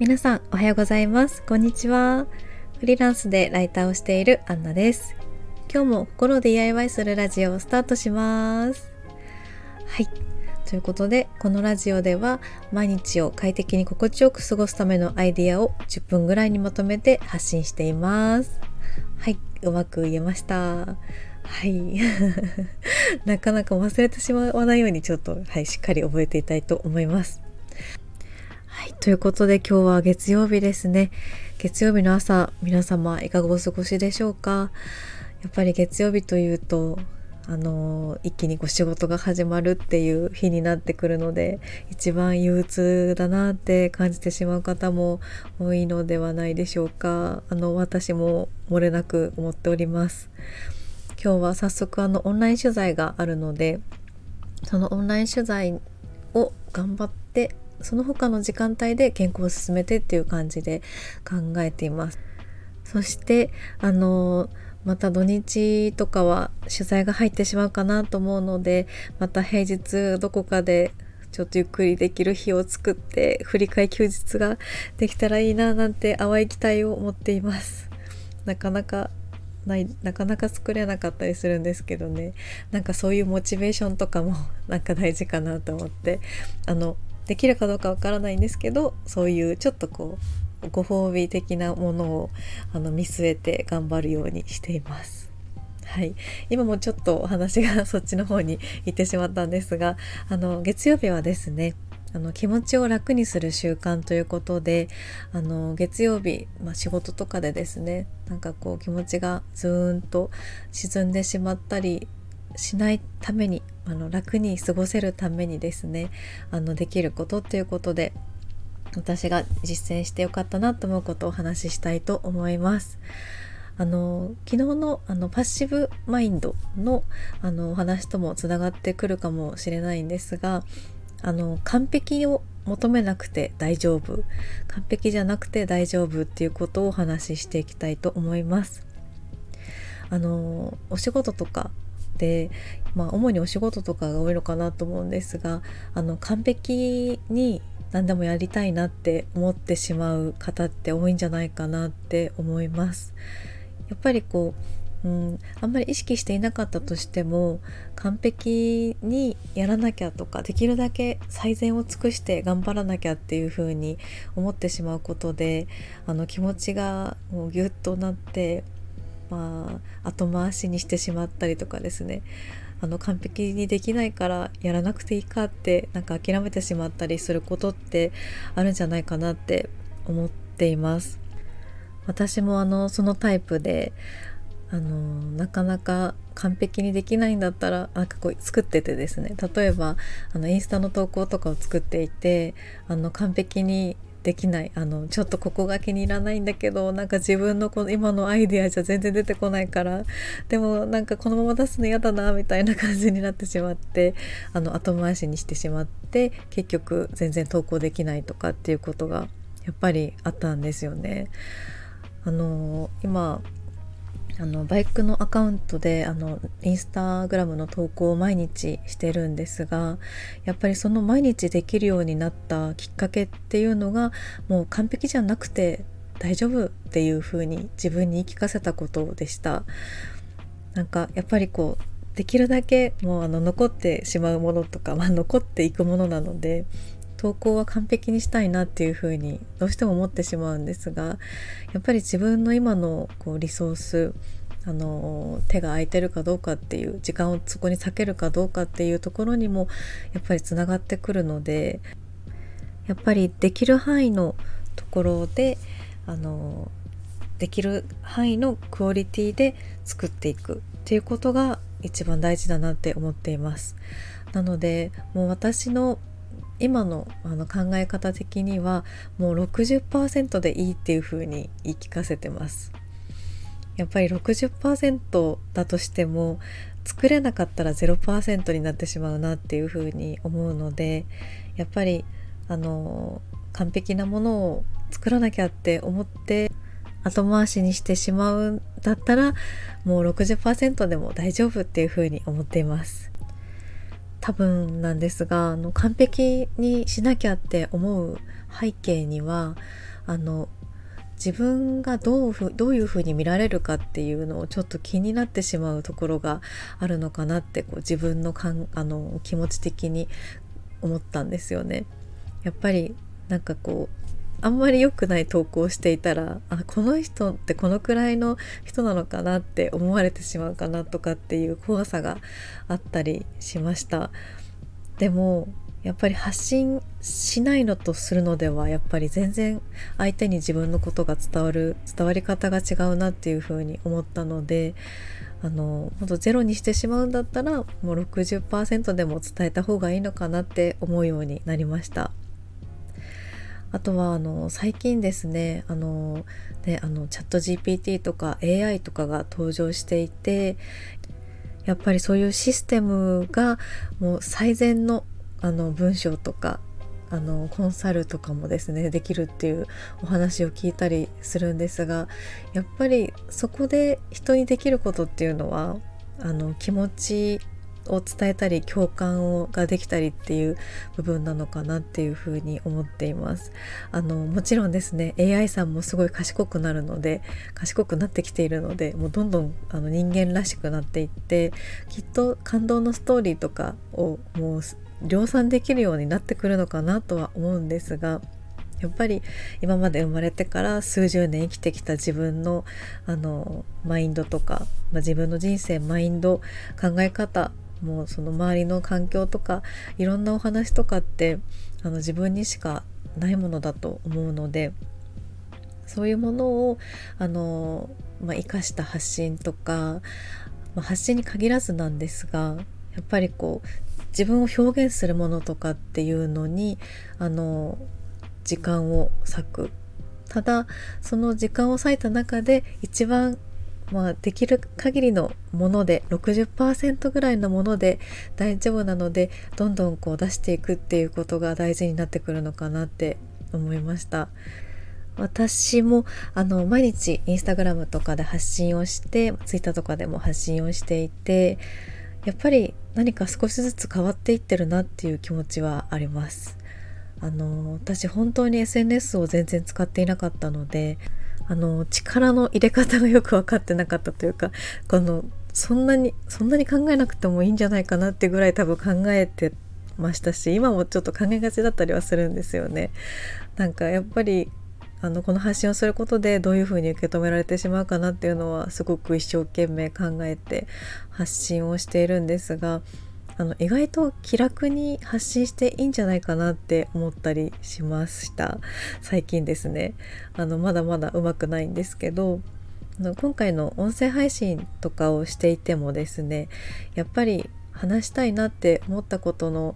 皆さんおはようございます。こんにちは。フリーランスでライターをしているアンナです。今日も心 DIY するラジオをスタートします。はい。ということでこのラジオでは毎日を快適に心地よく過ごすためのアイディアを10分ぐらいにまとめて発信しています。はい。うまく言えました。はい。なかなか忘れてしまわないようにちょっと、はい、しっかり覚えていたいと思います。はい、ということで今日は月曜日ですね。月曜日の朝、皆様いかがお過ごしでしょうか？やっぱり月曜日というと、あの一気にこう仕事が始まるっていう日になってくるので一番憂鬱だなって感じてしまう方も多いのではないでしょうか。あの私も漏れなく思っております。今日は早速あのオンライン取材があるのでそのオンライン取材を頑張ってその他の時間帯で健康を進めてっていう感じで考えています。そしてあのまた土日とかは取材が入ってしまうかなと思うのでまた平日どこかでちょっとゆっくりできる日を作って振り替え休日ができたらいいななんて淡い期待を持っています。なかなかないなかなか作れなかったりするんですけどね。なんかそういうモチベーションとかも なんか大事かなと思って。あのできるかどうかわからないんですけどそういうちょっとこうご褒美的なものをあの見据えて頑張るようにしています。はい、今もちょっとお話がそっちの方に行ってしまったんですがあの月曜日はですねあの気持ちを楽にする習慣ということであの月曜日、まあ、仕事とかでですねなんかこう気持ちがずーんと沈んでしまったりしないためにあの楽に過ごせるためにですねあのできることっていうことで私が実践してよかったなと思うことをお話ししたいと思います。あの昨日のあのパッシブマインドのあのお話ともつながってくるかもしれないんですがあの完璧を求めなくて大丈夫完璧じゃなくて大丈夫っていうことをお話ししていきたいと思います。あのお仕事とかで、まあ、主にお仕事とかが多いのかなと思うんですがあの完璧に何でもやりたいなって思ってしまう方って多いんじゃないかなって思います。やっぱりこう、うん、あんまり意識していなかったとしても完璧にやらなきゃとかできるだけ最善を尽くして頑張らなきゃっていうふうに思ってしまうことであの気持ちがもうギュッとなってまあ、後回しにしてしまったりとかですね。あの完璧にできないからやらなくていいかってなんか諦めてしまったりすることってあるんじゃないかなって思っています。私もあのそのタイプであのなかなか完璧にできないんだったらなんかこう作っててですね。例えばあのインスタの投稿とかを作っていてあの完璧にできないあのちょっとここが気に入らないんだけどなんか自分のこの今のアイデアじゃ全然出てこないからでもなんかこのまま出すの嫌だなみたいな感じになってしまってあの後回しにしてしまって結局全然投稿できないとかっていうことがやっぱりあったんですよね。あの今あのバイクのアカウントであのインスタグラムの投稿を毎日してるんですがやっぱりその毎日できるようになったきっかけっていうのがもう完璧じゃなくて大丈夫っていう風に自分に言い聞かせたことでした。なんかやっぱりこうできるだけもうあの残ってしまうものとか、まあ、残っていくものなので投稿は完璧にしたいなっていうふうにどうしても思ってしまうんですがやっぱり自分の今のこうリソースあの手が空いてるかどうかっていう時間をそこに避けるかどうかっていうところにもやっぱりつながってくるのでやっぱりできる範囲のところであのできる範囲のクオリティで作っていくっていうことが一番大事だなって思っています。なのでもう私の今のあの考え方的にはもう60%でいいっていう風に言い聞かせてます。やっぱり60%だとしても作れなかったら0%になってしまうなっていう風に思うのでやっぱりあの完璧なものを作らなきゃって思って後回しにしてしまうんだったらもう60%でも大丈夫っていう風に思っています。多分なんですがあの完璧にしなきゃって思う背景にはあの自分がどうふどういうふうに見られるかっていうのをちょっと気になってしまうところがあるのかなってこう自分のかんあの気持ち的に思ったんですよね。やっぱりなんかこうあんまり良くない投稿をしていたらあこの人ってこのくらいの人なのかなって思われてしまうかなとかっていう怖さがあったりしましたでもやっぱり発信しないのとするのではやっぱり全然相手に自分のことが伝わる伝わり方が違うなっていうふうに思ったのであの本当ゼロにしてしまうんだったらもう60%でも伝えた方がいいのかなって思うようになりました。あとはあの最近ですねあのねあのチャット GPT とか AI とかが登場していてやっぱりそういうシステムがもう最善のあの文章とかあのコンサルとかもですねできるっていうお話を聞いたりするんですがやっぱりそこで人にできることっていうのはあの気持ちを伝えたり共感をができたりっていう部分なのかなっていうふうに思っています。あのもちろんですね AI さんもすごい賢くなるので賢くなってきているのでもうどんどんあの人間らしくなっていってきっと感動のストーリーとかをもう量産できるようになってくるのかなとは思うんですがやっぱり今まで生まれてから数十年生きてきた自分のあのマインドとか、まあ、自分の人生マインド考え方もうその周りの環境とかいろんなお話とかってあの自分にしかないものだと思うのでそういうものをあの、まあ、生かした発信とか、まあ、発信に限らずなんですがやっぱりこう自分を表現するものとかっていうのにあの時間を割く。ただその時間を割いた中で一番まあ、できる限りのもので60%ぐらいのもので大丈夫なのでどんどんこう出していくっていうことが大事になってくるのかなって思いました。私もあの毎日インスタグラムとかで発信をしてツイッターとかでも発信をしていてやっぱり何か少しずつ変わっていってるなっていう気持ちはあります。あの私本当に SNS を全然使っていなかったのであの力の入れ方がよく分かってなかったというかこのそんなにそんなに考えなくてもいいんじゃないかなってぐらい多分考えてましたし今もちょっと考えがちだったりはするんですよね。なんかやっぱりあのこの発信をすることでどういうふうに受け止められてしまうかなっていうのはすごく一生懸命考えて発信をしているんですがあの意外と気楽に発信していいんじゃないかなって思ったりしました。最近ですね。あのまだまだうまくないんですけどあの今回の音声配信とかをしていてもですねやっぱり話したいなって思ったことの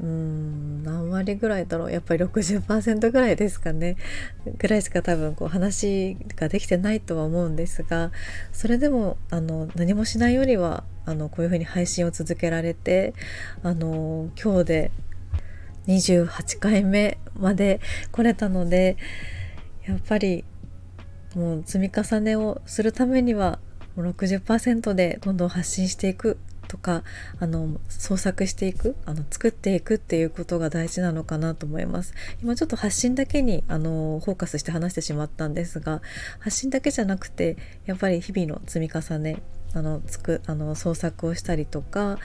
うん何割ぐらいだろう。やっぱり60%ぐらいですかね。ぐらいしか多分こう話ができてないとは思うんですがそれでもあの何もしないよりはあのこういうふうに配信を続けられてあの今日で28回目まで来れたのでやっぱりもう積み重ねをするためには60%でどんどん発信していくとかあの創作していくあの作っていくっていうことが大事なのかなと思います今ちょっと発信だけにあのフォーカスして話してしまったんですが発信だけじゃなくてやっぱり日々の積み重ねあのつくあの創作をしたりとか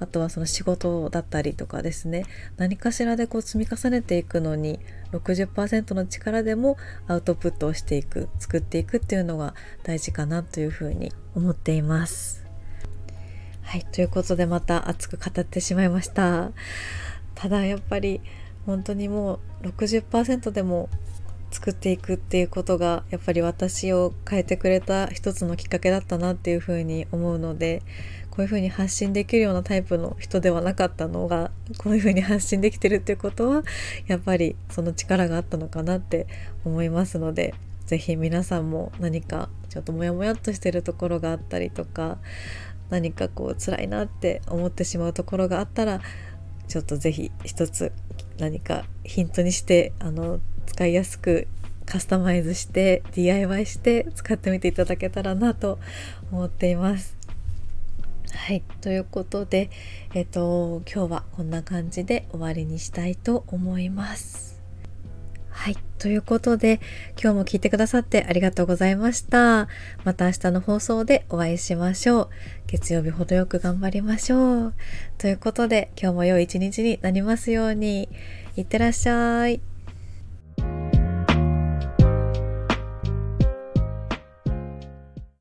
あとはその仕事だったりとかですね何かしらでこう積み重ねていくのに60%の力でもアウトプットをしていく作っていくっていうのが大事かなというふうに思っています。はい、ということでまた熱く語ってしまいました。ただやっぱり本当にもう60%でも作っていくっていうことがやっぱり私を変えてくれた一つのきっかけだったなっていうふうに思うのでこういうふうに発信できるようなタイプの人ではなかったのがこういうふうに発信できてるっていうことはやっぱりその力があったのかなって思いますので是非皆さんも何かちょっとモヤモヤっとしてるところがあったりとか何かこう辛いなって思ってしまうところがあったらちょっと是非一つ何かヒントにしてあの使いやすくカスタマイズして DIY して使ってみていただけたらなと思っています。はい。ということで、えっ、と、今日はこんな感じで終わりにしたいと思います。はい。ということで、今日も聞いてくださってありがとうございました。また明日の放送でお会いしましょう。月曜日ほどよく頑張りましょう。ということで、今日も良い一日になりますように。いってらっしゃい。